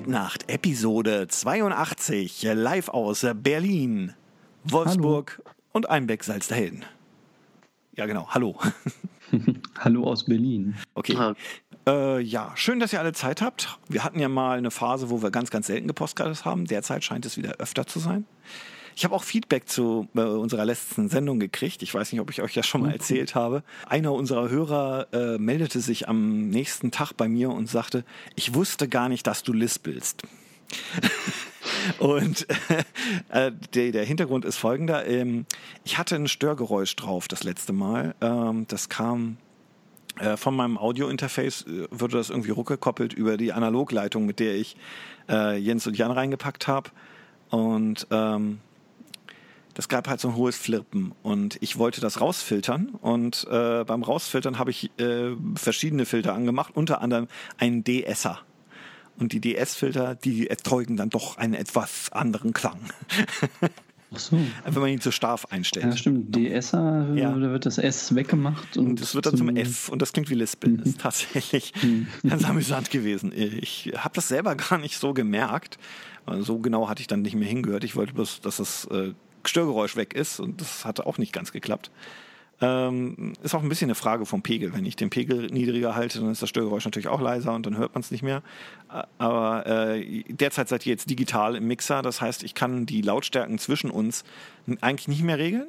Nacht, Episode 82, live aus Berlin, Wolfsburg hallo. und Einbeck Salzderhelden. Ja, genau, hallo. hallo aus Berlin. Okay. Äh, ja, schön, dass ihr alle Zeit habt. Wir hatten ja mal eine Phase, wo wir ganz, ganz selten gepostcardet haben. Derzeit scheint es wieder öfter zu sein. Ich habe auch Feedback zu äh, unserer letzten Sendung gekriegt. Ich weiß nicht, ob ich euch das schon mal mhm. erzählt habe. Einer unserer Hörer äh, meldete sich am nächsten Tag bei mir und sagte, ich wusste gar nicht, dass du lispelst. Und äh, der, der, Hintergrund ist folgender. Ähm, ich hatte ein Störgeräusch drauf das letzte Mal. Ähm, das kam äh, von meinem Audio-Interface, äh, wurde das irgendwie ruckgekoppelt über die Analogleitung, mit der ich äh, Jens und Jan reingepackt habe. Und ähm, das gab halt so ein hohes Flirpen und ich wollte das rausfiltern und äh, beim Rausfiltern habe ich äh, verschiedene Filter angemacht, unter anderem einen DSer. Und die DS-Filter, die erzeugen dann doch einen etwas anderen Klang. Ach so. Wenn man ihn zu stark einstellt. Ja, stimmt. DSer, ja. da wird das S weggemacht. Und es wird dann zum, F und das klingt wie Lispeln. Das ist mhm. tatsächlich mhm. ganz amüsant gewesen. Ich habe das selber gar nicht so gemerkt. So genau hatte ich dann nicht mehr hingehört. Ich wollte bloß, dass das äh, Störgeräusch weg ist und das hat auch nicht ganz geklappt. Ähm, ist auch ein bisschen eine Frage vom Pegel. Wenn ich den Pegel niedriger halte, dann ist das Störgeräusch natürlich auch leiser und dann hört man es nicht mehr. Aber äh, derzeit seid ihr jetzt digital im Mixer, das heißt, ich kann die Lautstärken zwischen uns eigentlich nicht mehr regeln,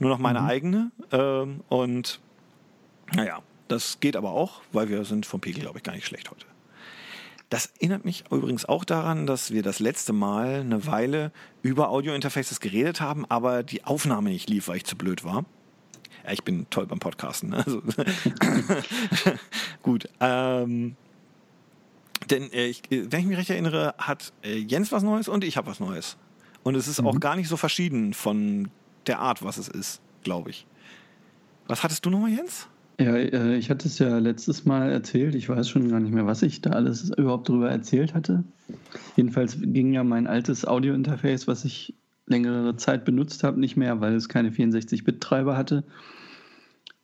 nur noch meine mhm. eigene. Ähm, und naja, das geht aber auch, weil wir sind vom Pegel, glaube ich, gar nicht schlecht heute. Das erinnert mich übrigens auch daran, dass wir das letzte Mal eine Weile über Audio-Interfaces geredet haben, aber die Aufnahme nicht lief, weil ich zu blöd war. Ja, ich bin toll beim Podcasten. Ne? Also gut. Ähm, denn äh, ich, wenn ich mich recht erinnere, hat äh, Jens was Neues und ich habe was Neues. Und es ist mhm. auch gar nicht so verschieden von der Art, was es ist, glaube ich. Was hattest du nochmal, Jens? Ja, äh, ich hatte es ja letztes Mal erzählt. Ich weiß schon gar nicht mehr, was ich da alles überhaupt drüber erzählt hatte. Jedenfalls ging ja mein altes Audio-Interface, was ich längere Zeit benutzt habe, nicht mehr, weil es keine 64-Bit-Treiber hatte.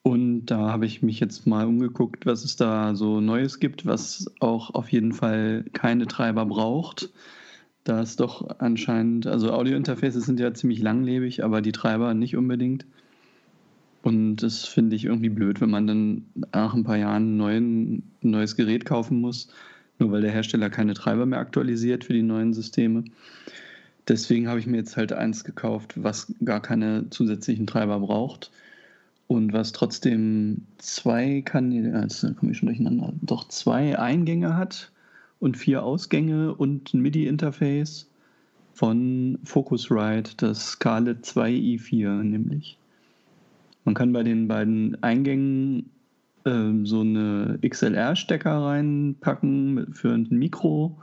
Und da habe ich mich jetzt mal umgeguckt, was es da so Neues gibt, was auch auf jeden Fall keine Treiber braucht. Da ist doch anscheinend, also Audio-Interfaces sind ja ziemlich langlebig, aber die Treiber nicht unbedingt. Und das finde ich irgendwie blöd, wenn man dann nach ein paar Jahren ein, neues Gerät kaufen muss, nur weil der Hersteller keine Treiber mehr aktualisiert für die neuen Systeme. Deswegen habe ich mir jetzt halt eins gekauft, was gar keine zusätzlichen Treiber braucht und was trotzdem zwei Kanäle, jetzt komme ich schon durcheinander, doch zwei Eingänge hat und vier Ausgänge und ein MIDI-Interface von Focusrite, das Scarlett 2 i4 nämlich. Man kann bei den beiden Eingängen äh, so eine XLR-Stecker reinpacken für ein Mikro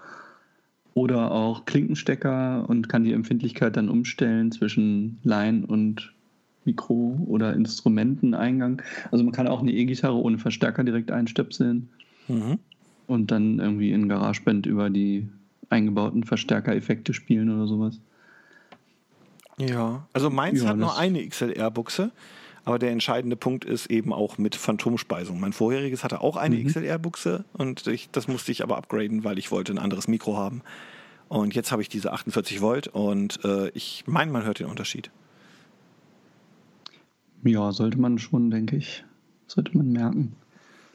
oder auch Klinkenstecker und kann die Empfindlichkeit dann umstellen zwischen Line und Mikro oder Instrumenteneingang. Also man kann auch eine E-Gitarre ohne Verstärker direkt einstöpseln mhm. und dann irgendwie in GarageBand über die eingebauten Verstärkereffekte spielen oder sowas. Ja, also meins ja, hat nur eine XLR-Buchse. Aber der entscheidende Punkt ist eben auch mit Phantomspeisung. Mein vorheriges hatte auch eine mhm. XLR-Buchse und ich, das musste ich aber upgraden, weil ich wollte ein anderes Mikro haben. Und jetzt habe ich diese 48 Volt und äh, ich meine, man hört den Unterschied. Ja, sollte man schon, denke ich. Sollte man merken.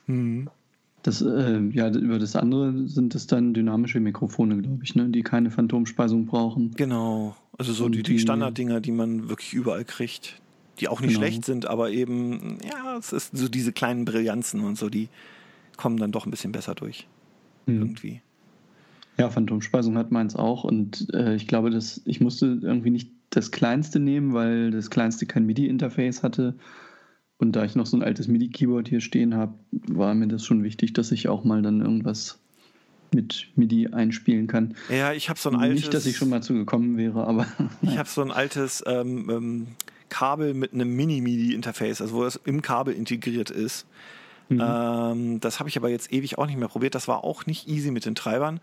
Mhm. Das, äh, ja, über das andere sind es dann dynamische Mikrofone, glaube ich, ne? die keine Phantomspeisung brauchen. Genau. Also so die, die Standarddinger, die man wirklich überall kriegt die auch nicht genau. schlecht sind, aber eben, ja, es ist so diese kleinen Brillanzen und so, die kommen dann doch ein bisschen besser durch. Mhm. Irgendwie. Ja, Phantomspeisung hat meins auch und äh, ich glaube, dass ich musste irgendwie nicht das kleinste nehmen, weil das kleinste kein MIDI-Interface hatte. Und da ich noch so ein altes MIDI-Keyboard hier stehen habe, war mir das schon wichtig, dass ich auch mal dann irgendwas mit MIDI einspielen kann. Ja, ich habe so ein altes. Nicht, dass ich schon mal zugekommen wäre, aber. ich habe so ein altes ähm, ähm, Kabel mit einem Mini-MIDI-Interface, also wo es im Kabel integriert ist. Mhm. Ähm, das habe ich aber jetzt ewig auch nicht mehr probiert. Das war auch nicht easy mit den Treibern.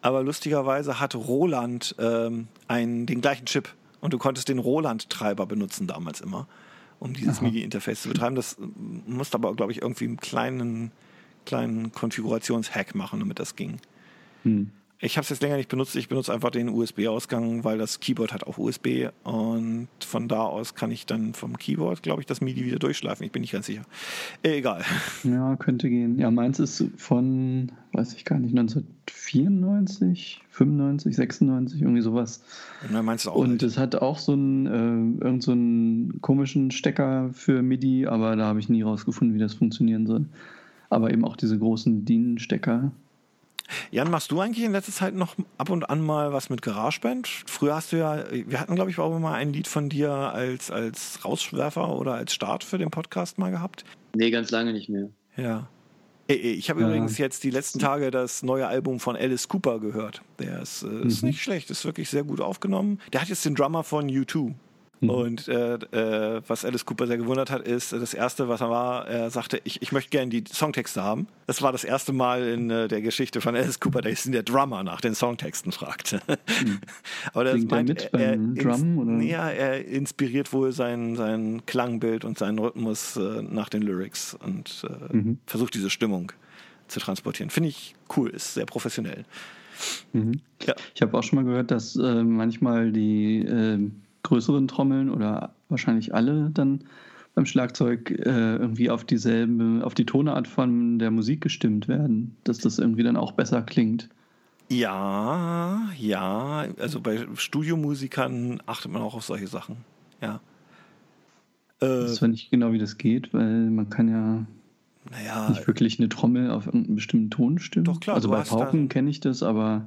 Aber lustigerweise hatte Roland ähm, einen, den gleichen Chip und du konntest den Roland-Treiber benutzen damals immer, um dieses MIDI-Interface zu betreiben. Das äh, musste aber, glaube ich, irgendwie einen kleinen, kleinen Konfigurationshack machen, damit das ging. Mhm. Ich habe es jetzt länger nicht benutzt. Ich benutze einfach den USB-Ausgang, weil das Keyboard hat auch USB und von da aus kann ich dann vom Keyboard, glaube ich, das MIDI wieder durchschleifen. Ich bin nicht ganz sicher. Egal. Ja, könnte gehen. Ja, meins ist von, weiß ich gar nicht, 1994, 95, 96, irgendwie sowas. Ja, meins auch und es hat auch so einen, äh, irgend so einen komischen Stecker für MIDI, aber da habe ich nie rausgefunden, wie das funktionieren soll. Aber eben auch diese großen DIN-Stecker Jan, machst du eigentlich in letzter Zeit noch ab und an mal was mit GarageBand? Früher hast du ja, wir hatten glaube ich auch mal ein Lied von dir als, als Rauswerfer oder als Start für den Podcast mal gehabt. Nee, ganz lange nicht mehr. Ja. Ich habe ja. übrigens jetzt die letzten Tage das neue Album von Alice Cooper gehört. Der ist, äh, mhm. ist nicht schlecht, ist wirklich sehr gut aufgenommen. Der hat jetzt den Drummer von U2. Mhm. Und äh, äh, was Alice Cooper sehr gewundert hat, ist, das erste, was er war, er sagte, ich, ich möchte gerne die Songtexte haben. Das war das erste Mal in äh, der Geschichte von Alice Cooper, dass der Drummer nach den Songtexten fragte. Mhm. Aber das meint, er, er, Drum, oder? Ja, er inspiriert wohl sein, sein Klangbild und seinen Rhythmus äh, nach den Lyrics und äh, mhm. versucht diese Stimmung zu transportieren. Finde ich cool, ist sehr professionell. Mhm. Ja. Ich habe auch schon mal gehört, dass äh, manchmal die äh, größeren Trommeln oder wahrscheinlich alle dann beim Schlagzeug äh, irgendwie auf dieselbe, auf die Tonart von der Musik gestimmt werden, dass das irgendwie dann auch besser klingt. Ja, ja, also bei Studiomusikern achtet man auch auf solche Sachen, ja. Äh, ich weiß zwar nicht genau, wie das geht, weil man kann ja naja, nicht wirklich eine Trommel auf irgendeinen bestimmten Ton stimmen. Doch klar. Also bei Pauken kenne ich das, aber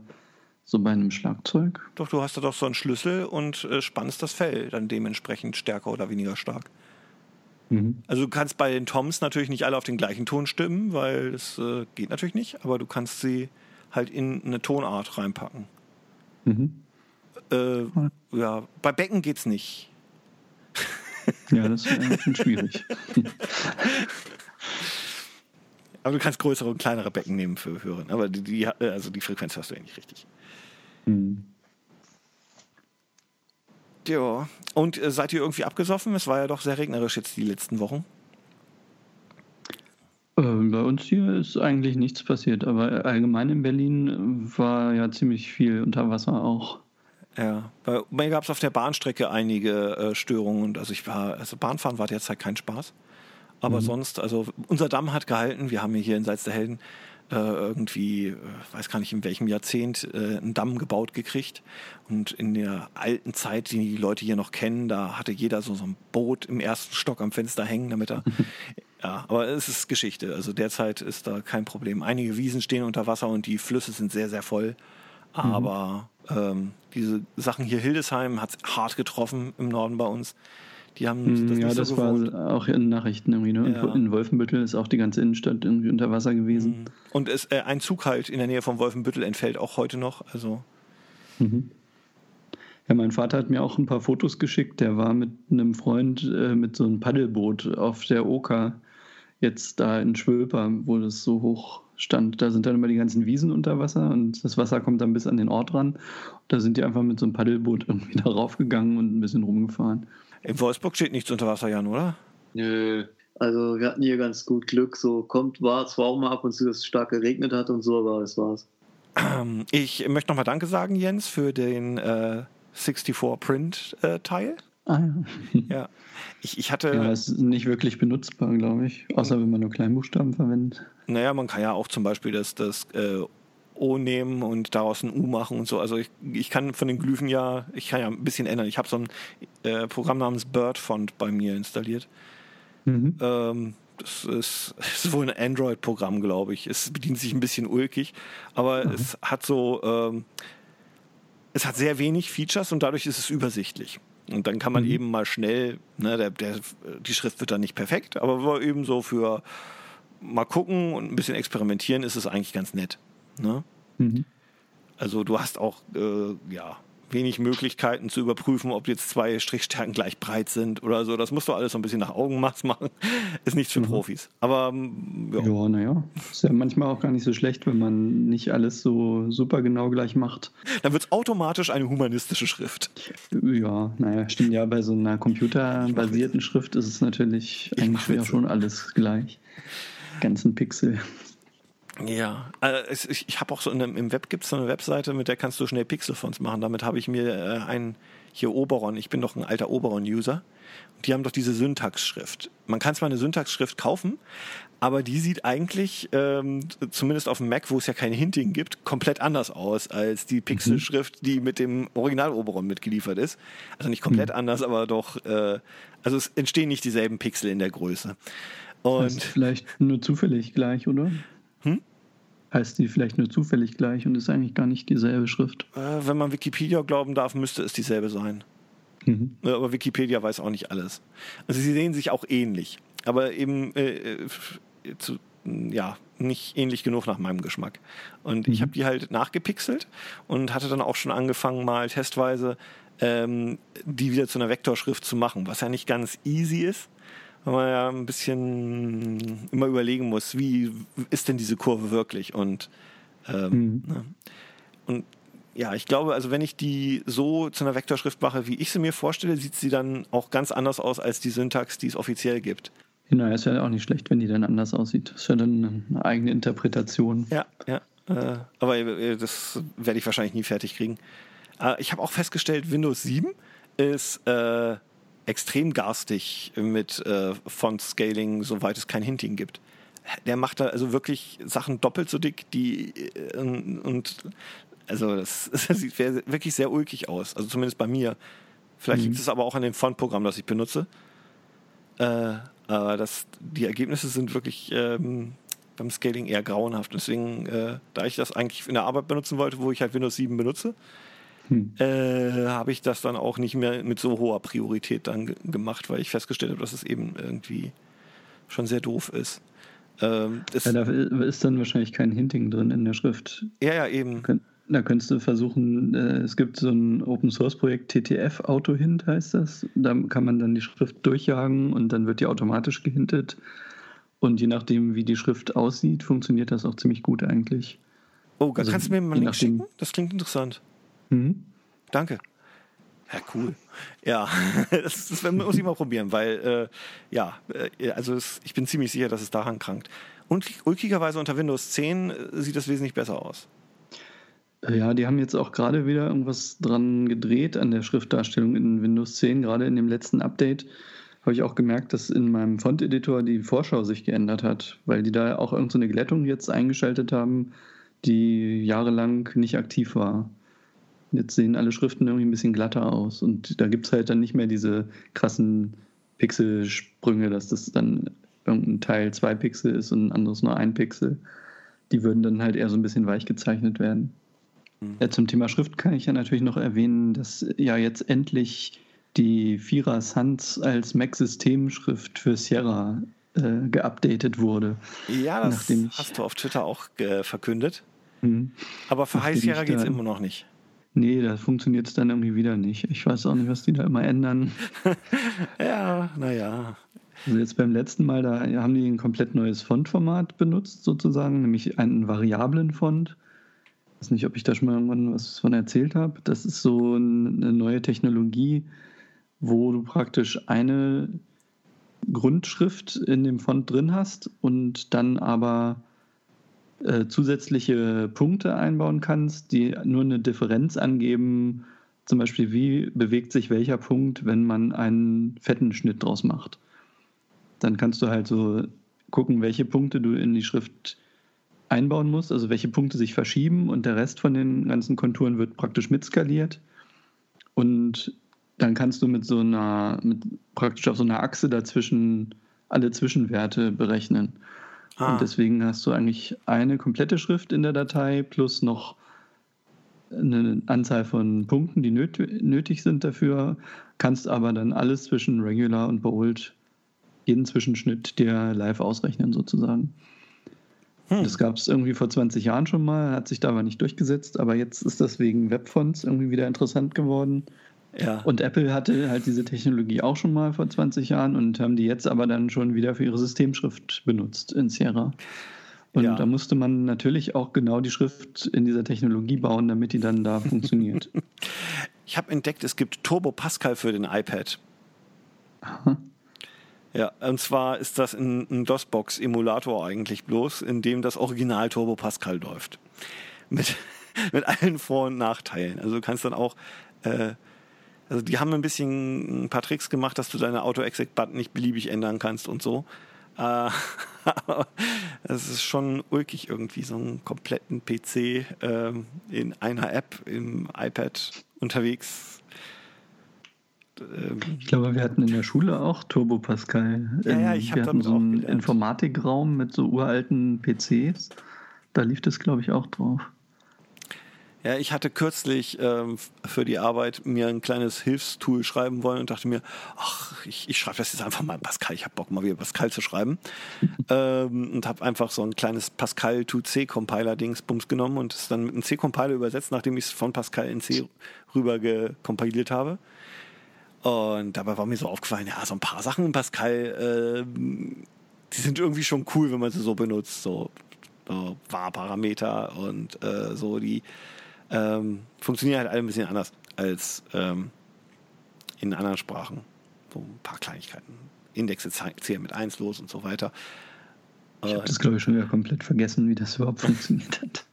so bei einem Schlagzeug? Doch, du hast da doch so einen Schlüssel und äh, spannst das Fell dann dementsprechend stärker oder weniger stark. Mhm. Also du kannst bei den Toms natürlich nicht alle auf den gleichen Ton stimmen, weil das äh, geht natürlich nicht, aber du kannst sie halt in eine Tonart reinpacken. Mhm. Äh, ja, bei Becken geht's nicht. Ja, das ist schon schwierig. aber du kannst größere und kleinere Becken nehmen für Hören. Aber die, die, also die Frequenz hast du ja nicht richtig. Mhm. Ja. Und äh, seid ihr irgendwie abgesoffen? Es war ja doch sehr regnerisch jetzt die letzten Wochen. Ähm, bei uns hier ist eigentlich nichts passiert, aber allgemein in Berlin war ja ziemlich viel unter Wasser auch. Ja, bei mir gab es auf der Bahnstrecke einige äh, Störungen und also ich war, also Bahnfahren war derzeit kein Spaß. Aber mhm. sonst, also unser Damm hat gehalten. Wir haben hier in Salz der Helden äh, irgendwie, äh, weiß gar nicht in welchem Jahrzehnt, äh, einen Damm gebaut gekriegt. Und in der alten Zeit, die die Leute hier noch kennen, da hatte jeder so, so ein Boot im ersten Stock am Fenster hängen, damit er. ja, aber es ist Geschichte. Also derzeit ist da kein Problem. Einige Wiesen stehen unter Wasser und die Flüsse sind sehr, sehr voll. Aber mhm. ähm, diese Sachen hier, Hildesheim hat es hart getroffen im Norden bei uns. Die haben hm, das Ja, das so war auch in Nachrichten irgendwie. Ne? Ja. In Wolfenbüttel ist auch die ganze Innenstadt irgendwie unter Wasser gewesen. Hm. Und es, äh, ein Zug halt in der Nähe von Wolfenbüttel entfällt auch heute noch. Also. Mhm. Ja, mein Vater hat mir auch ein paar Fotos geschickt. Der war mit einem Freund äh, mit so einem Paddelboot auf der Oka jetzt da in Schwöper, wo das so hoch stand. Da sind dann immer die ganzen Wiesen unter Wasser und das Wasser kommt dann bis an den Ort ran. Und da sind die einfach mit so einem Paddelboot irgendwie da raufgegangen und ein bisschen rumgefahren. In Wolfsburg steht nichts unter Wasser, Jan, oder? Nö. Also wir hatten hier ganz gut Glück. So kommt, war zwar auch mal ab und zu, dass es stark geregnet hat und so, aber das war's. Ähm, ich möchte nochmal Danke sagen, Jens, für den äh, 64-Print-Teil. Ah ja. ja. Ich, ich hatte. Ja, ist nicht wirklich benutzbar, glaube ich. Außer wenn man nur Kleinbuchstaben verwendet. Naja, man kann ja auch zum Beispiel das, das äh, O nehmen und daraus ein U machen und so. Also ich, ich kann von den Glyphen ja, ich kann ja ein bisschen ändern. Ich habe so ein äh, Programm namens BirdFont bei mir installiert. Mhm. Ähm, das ist, ist wohl ein Android-Programm, glaube ich. Es bedient sich ein bisschen ulkig, aber mhm. es hat so, ähm, es hat sehr wenig Features und dadurch ist es übersichtlich. Und dann kann man mhm. eben mal schnell, ne, der, der, die Schrift wird dann nicht perfekt, aber eben so für mal gucken und ein bisschen experimentieren ist es eigentlich ganz nett. Ne? Mhm. Also du hast auch äh, ja, wenig Möglichkeiten zu überprüfen, ob jetzt zwei Strichstärken gleich breit sind oder so. Das musst du alles so ein bisschen nach Augenmaß machen. Ist nichts für mhm. Profis. Aber ähm, ja. Ja, naja. Ist ja manchmal auch gar nicht so schlecht, wenn man nicht alles so super genau gleich macht. Dann wird es automatisch eine humanistische Schrift. Ja, naja, stimmt ja. Bei so einer computerbasierten Schrift ist es natürlich eigentlich ja schon alles gleich. Ganzen Pixel. Ja, also ich, ich habe auch so einem, im Web gibt es so eine Webseite, mit der kannst du schnell Pixelfonts machen. Damit habe ich mir äh, ein hier Oberon, ich bin doch ein alter Oberon-User. Die haben doch diese Syntaxschrift. Man kann zwar eine Syntaxschrift kaufen, aber die sieht eigentlich, ähm, zumindest auf dem Mac, wo es ja kein Hinting gibt, komplett anders aus als die Pixelschrift, die mit dem Original Oberon mitgeliefert ist. Also nicht komplett mhm. anders, aber doch, äh, also es entstehen nicht dieselben Pixel in der Größe. Und heißt vielleicht nur zufällig gleich, oder? Heißt die vielleicht nur zufällig gleich und ist eigentlich gar nicht dieselbe Schrift? Äh, wenn man Wikipedia glauben darf, müsste es dieselbe sein. Mhm. Aber Wikipedia weiß auch nicht alles. Also sie sehen sich auch ähnlich, aber eben äh, äh zu, ja, nicht ähnlich genug nach meinem Geschmack. Und mhm. ich habe die halt nachgepixelt und hatte dann auch schon angefangen, mal testweise ähm, die wieder zu einer Vektorschrift zu machen, was ja nicht ganz easy ist, weil man ja ein bisschen immer überlegen muss, wie ist denn diese Kurve wirklich und ähm, mhm. ne? und ja, ich glaube, also wenn ich die so zu einer Vektorschrift mache, wie ich sie mir vorstelle, sieht sie dann auch ganz anders aus als die Syntax, die es offiziell gibt. Genau, ist ja auch nicht schlecht, wenn die dann anders aussieht. Das ist ja dann eine eigene Interpretation. Ja, ja. Äh, aber äh, das werde ich wahrscheinlich nie fertig kriegen. Äh, ich habe auch festgestellt, Windows 7 ist äh, extrem garstig mit äh, Font-Scaling, soweit es kein Hinting gibt. Der macht da also wirklich Sachen doppelt so dick, die äh, und also das, das sieht wirklich sehr ulkig aus. Also zumindest bei mir. Vielleicht mhm. liegt es aber auch an dem Font-Programm, das ich benutze. Äh, aber das, die Ergebnisse sind wirklich ähm, beim Scaling eher grauenhaft. Deswegen, äh, da ich das eigentlich in der Arbeit benutzen wollte, wo ich halt Windows 7 benutze, hm. äh, habe ich das dann auch nicht mehr mit so hoher Priorität dann gemacht, weil ich festgestellt habe, dass es eben irgendwie schon sehr doof ist. Ähm, ja, da ist dann wahrscheinlich kein Hinting drin in der Schrift. Ja, ja, eben. Da könntest du versuchen, äh, es gibt so ein Open Source Projekt, TTF Auto Hint heißt das. Da kann man dann die Schrift durchjagen und dann wird die automatisch gehintet. Und je nachdem, wie die Schrift aussieht, funktioniert das auch ziemlich gut eigentlich. Oh, also, kannst du mir mal einen Link schicken? Das klingt interessant. Mhm. Danke. Ja, cool. Ja, das, das muss ich mal probieren, weil, äh, ja, äh, also es, ich bin ziemlich sicher, dass es daran krankt. Und ulkigerweise unter Windows 10 äh, sieht das wesentlich besser aus. Ja, die haben jetzt auch gerade wieder irgendwas dran gedreht an der Schriftdarstellung in Windows 10. Gerade in dem letzten Update habe ich auch gemerkt, dass in meinem Font-Editor die Vorschau sich geändert hat, weil die da auch irgendeine so Glättung jetzt eingeschaltet haben, die jahrelang nicht aktiv war. Jetzt sehen alle Schriften irgendwie ein bisschen glatter aus und da gibt es halt dann nicht mehr diese krassen Pixelsprünge, dass das dann irgendein Teil zwei Pixel ist und ein anderes nur ein Pixel. Die würden dann halt eher so ein bisschen weich gezeichnet werden. Mhm. Ja, zum Thema Schrift kann ich ja natürlich noch erwähnen, dass ja jetzt endlich die Vierer Sans als Mac-Systemschrift für Sierra äh, geupdatet wurde. Ja, das hast du auf Twitter auch äh, verkündet. Mhm. Aber für High Sierra geht es immer noch nicht. Nee, da funktioniert es dann irgendwie wieder nicht. Ich weiß auch nicht, was die da immer ändern. ja, naja. Also jetzt beim letzten Mal, da haben die ein komplett neues Fontformat benutzt, sozusagen, nämlich einen variablen Font weiß nicht, ob ich da schon mal irgendwann was von erzählt habe. Das ist so eine neue Technologie, wo du praktisch eine Grundschrift in dem Font drin hast und dann aber äh, zusätzliche Punkte einbauen kannst, die nur eine Differenz angeben, zum Beispiel wie bewegt sich welcher Punkt, wenn man einen fetten Schnitt draus macht. Dann kannst du halt so gucken, welche Punkte du in die Schrift einbauen musst, also welche Punkte sich verschieben und der Rest von den ganzen Konturen wird praktisch mitskaliert. Und dann kannst du mit so einer, mit praktisch auf so einer Achse dazwischen alle Zwischenwerte berechnen. Ah. Und deswegen hast du eigentlich eine komplette Schrift in der Datei plus noch eine Anzahl von Punkten, die nötig sind dafür, kannst aber dann alles zwischen Regular und Bold, jeden Zwischenschnitt dir live ausrechnen sozusagen. Hm. Das gab es irgendwie vor 20 Jahren schon mal, hat sich da aber nicht durchgesetzt, aber jetzt ist das wegen Webfonts irgendwie wieder interessant geworden. Ja. Und Apple hatte halt diese Technologie auch schon mal vor 20 Jahren und haben die jetzt aber dann schon wieder für ihre Systemschrift benutzt in Sierra. Und ja. da musste man natürlich auch genau die Schrift in dieser Technologie bauen, damit die dann da funktioniert. Ich habe entdeckt, es gibt Turbo Pascal für den iPad. Aha. Ja, und zwar ist das ein, ein DOS-Box-Emulator eigentlich bloß, in dem das Original Turbo Pascal läuft. Mit, mit allen Vor- und Nachteilen. Also du kannst dann auch, äh, also die haben ein bisschen ein paar Tricks gemacht, dass du deine Auto-Exec-Button nicht beliebig ändern kannst und so. Äh, es ist schon ulkig irgendwie, so einen kompletten PC äh, in einer App im iPad unterwegs ähm, ich glaube, wir hatten in der Schule auch Turbo Pascal. Ja, ja, ich habe Wir hatten so einen Informatikraum mit so uralten PCs. Da lief das, glaube ich, auch drauf. Ja, ich hatte kürzlich ähm, für die Arbeit mir ein kleines Hilfstool schreiben wollen und dachte mir, ach, ich, ich schreibe das jetzt einfach mal in Pascal. Ich habe Bock mal wieder Pascal zu schreiben. ähm, und habe einfach so ein kleines Pascal 2C Compiler Dingsbums genommen und es dann mit einem C Compiler übersetzt, nachdem ich es von Pascal in C rüber gekompiliert habe. Und dabei war mir so aufgefallen, ja, so ein paar Sachen in Pascal, äh, die sind irgendwie schon cool, wenn man sie so benutzt. So, so Warparameter und äh, so, die ähm, funktionieren halt alle ein bisschen anders als ähm, in anderen Sprachen. So ein paar Kleinigkeiten. Indexe zählen mit 1 los und so weiter. Ich habe das, glaube ich, schon wieder komplett vergessen, wie das überhaupt funktioniert hat.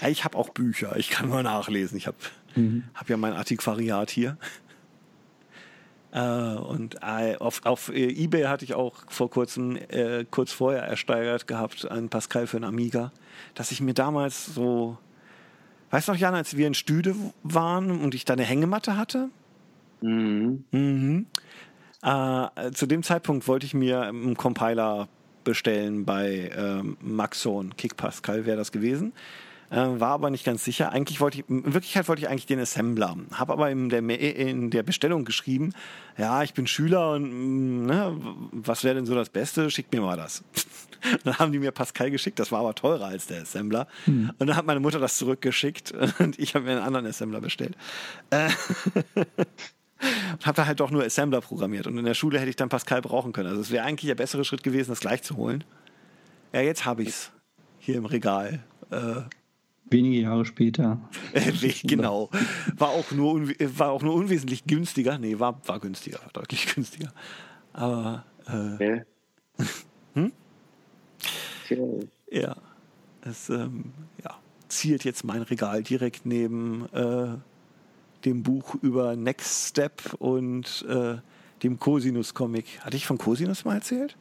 Ja, ich habe auch Bücher, ich kann mal nachlesen. Ich habe mhm. hab ja mein Antiquariat hier. Äh, und äh, auf, auf äh, Ebay hatte ich auch vor kurzem, äh, kurz vorher ersteigert gehabt, ein Pascal für einen Amiga, dass ich mir damals so, weißt du noch, Jan, als wir in Stüde waren und ich da eine Hängematte hatte? Mhm. mhm. Äh, zu dem Zeitpunkt wollte ich mir einen Compiler bestellen bei ähm, Maxon, Kick Pascal wäre das gewesen. Äh, war aber nicht ganz sicher. Eigentlich wollte ich, in Wirklichkeit wollte ich eigentlich den Assembler. Habe aber in der, in der Bestellung geschrieben, ja, ich bin Schüler und mm, ne, was wäre denn so das Beste? Schickt mir mal das. dann haben die mir Pascal geschickt, das war aber teurer als der Assembler. Hm. Und dann hat meine Mutter das zurückgeschickt und ich habe mir einen anderen Assembler bestellt. Äh, und habe da halt doch nur Assembler programmiert. Und in der Schule hätte ich dann Pascal brauchen können. Also es wäre eigentlich der bessere Schritt gewesen, das gleich zu holen. Ja, jetzt habe ich es hier im Regal. Äh, Wenige Jahre später. genau. War auch, nur war auch nur unwesentlich günstiger. Nee, war, war günstiger, war deutlich günstiger. Aber. Äh, okay. hm? okay. Ja. Es ähm, ja, zielt jetzt mein Regal direkt neben äh, dem Buch über Next Step und äh, dem Cosinus-Comic. Hatte ich von Cosinus mal erzählt?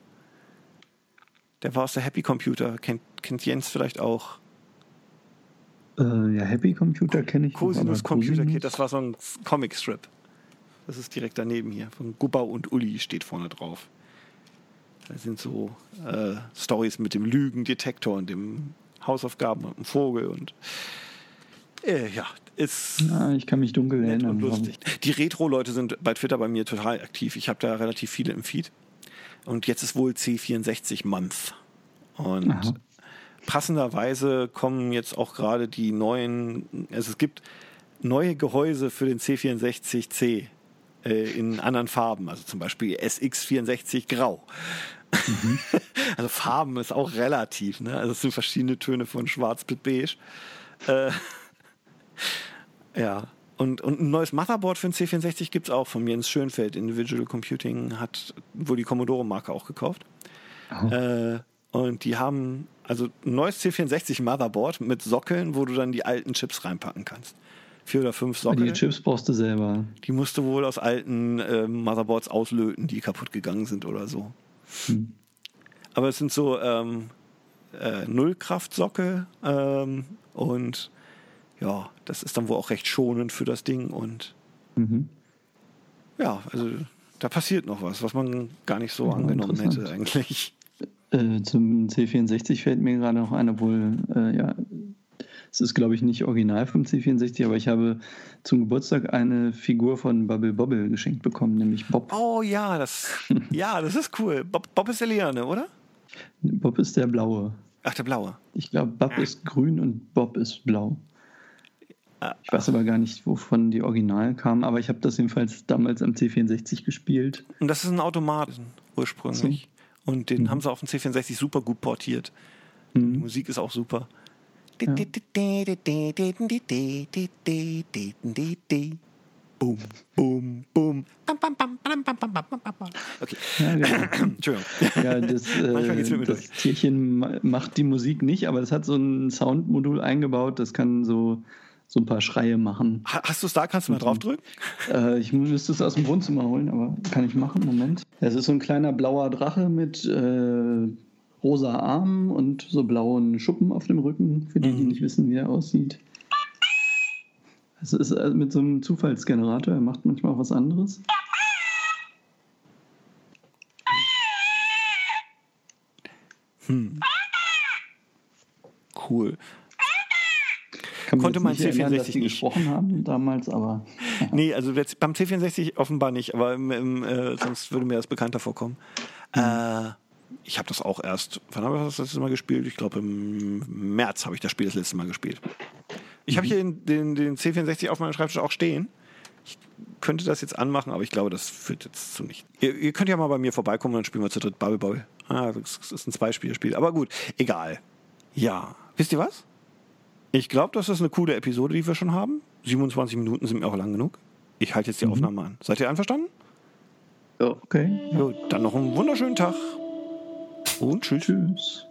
Der war aus der Happy Computer. Kennt, kennt Jens vielleicht auch. Äh, ja, Happy Computer kenne ich. Cosinus Computer Kit, das war so ein Comic-Strip. Das ist direkt daneben hier. Von Gubba und Uli steht vorne drauf. Da sind so äh, Stories mit dem Lügendetektor und dem Hausaufgaben und dem Vogel und äh, ja, ist. Ja, ich kann mich dunkel erinnern. Lustig. Die Retro-Leute sind bei Twitter bei mir total aktiv. Ich habe da relativ viele im Feed. Und jetzt ist wohl C64 Month. Und Aha passenderweise kommen jetzt auch gerade die neuen, also es gibt neue Gehäuse für den C64C äh, in anderen Farben, also zum Beispiel SX64 Grau. Mhm. also Farben ist auch relativ, ne? Also es sind verschiedene Töne von Schwarz bis Beige. Äh, ja. Und, und ein neues Motherboard für den C64 gibt es auch von Jens Schönfeld. Individual Computing hat wohl die Commodore-Marke auch gekauft. Oh. Äh, und die haben also ein neues C64 Motherboard mit Sockeln, wo du dann die alten Chips reinpacken kannst. Vier oder fünf Sockel. Die Chips brauchst du selber. Die musst du wohl aus alten äh, Motherboards auslöten, die kaputt gegangen sind oder so. Hm. Aber es sind so ähm, äh, Nullkraftsockel ähm, und ja, das ist dann wohl auch recht schonend für das Ding und mhm. ja, also da passiert noch was, was man gar nicht so ja, angenommen hätte eigentlich. Äh, zum C64 fällt mir gerade noch ein, obwohl, äh, ja, es ist, glaube ich, nicht original vom C64, aber ich habe zum Geburtstag eine Figur von Bubble Bobble geschenkt bekommen, nämlich Bob. Oh ja, das, ja, das ist cool. Bob, Bob ist der Liane, oder? Bob ist der Blaue. Ach, der Blaue. Ich glaube, Bob ist grün und Bob ist blau. Ah. Ich weiß aber gar nicht, wovon die Original kamen, aber ich habe das jedenfalls damals am C64 gespielt. Und das ist ein Automat ursprünglich. Und den mhm. haben sie auf dem C64 super gut portiert. Mhm. Die Musik ist auch super. Ja. Boom, boom, boom. Okay. Ja, genau. Entschuldigung. Ja, das, äh, das Tierchen ma- macht die Musik nicht, aber es hat so ein Soundmodul eingebaut, das kann so, so ein paar Schreie machen. Ha- Hast du es da? Kannst du mal draufdrücken? Äh, ich müsste es aus dem Wohnzimmer holen, aber kann ich machen, Moment. Es ist so ein kleiner blauer Drache mit äh, rosa Armen und so blauen Schuppen auf dem Rücken, für die, die Mhm. nicht wissen, wie er aussieht. Es ist äh, mit so einem Zufallsgenerator, er macht manchmal auch was anderes. Cool. Kann Konnte mein nicht erinnern, dass C64 die nicht. gesprochen haben damals, aber Nee, also jetzt beim C64 offenbar nicht, aber im, im, äh, sonst würde mir das bekannter vorkommen. Äh, ich habe das auch erst, wann habe ich das letzte Mal gespielt? Ich glaube im März habe ich das Spiel das letzte Mal gespielt. Ich habe hier den, den, den C64 auf meinem Schreibtisch auch stehen. Ich könnte das jetzt anmachen, aber ich glaube, das führt jetzt zu nicht. Ihr, ihr könnt ja mal bei mir vorbeikommen, dann spielen wir zu dritt Bubble Bobble. Ah, das ist ein Zweispielerspiel. Aber gut, egal. Ja, wisst ihr was? Ich glaube, das ist eine coole Episode, die wir schon haben. 27 Minuten sind mir auch lang genug. Ich halte jetzt die Aufnahme an. Seid ihr einverstanden? Ja. okay. Gut, dann noch einen wunderschönen Tag. Und tschüss. Tschüss.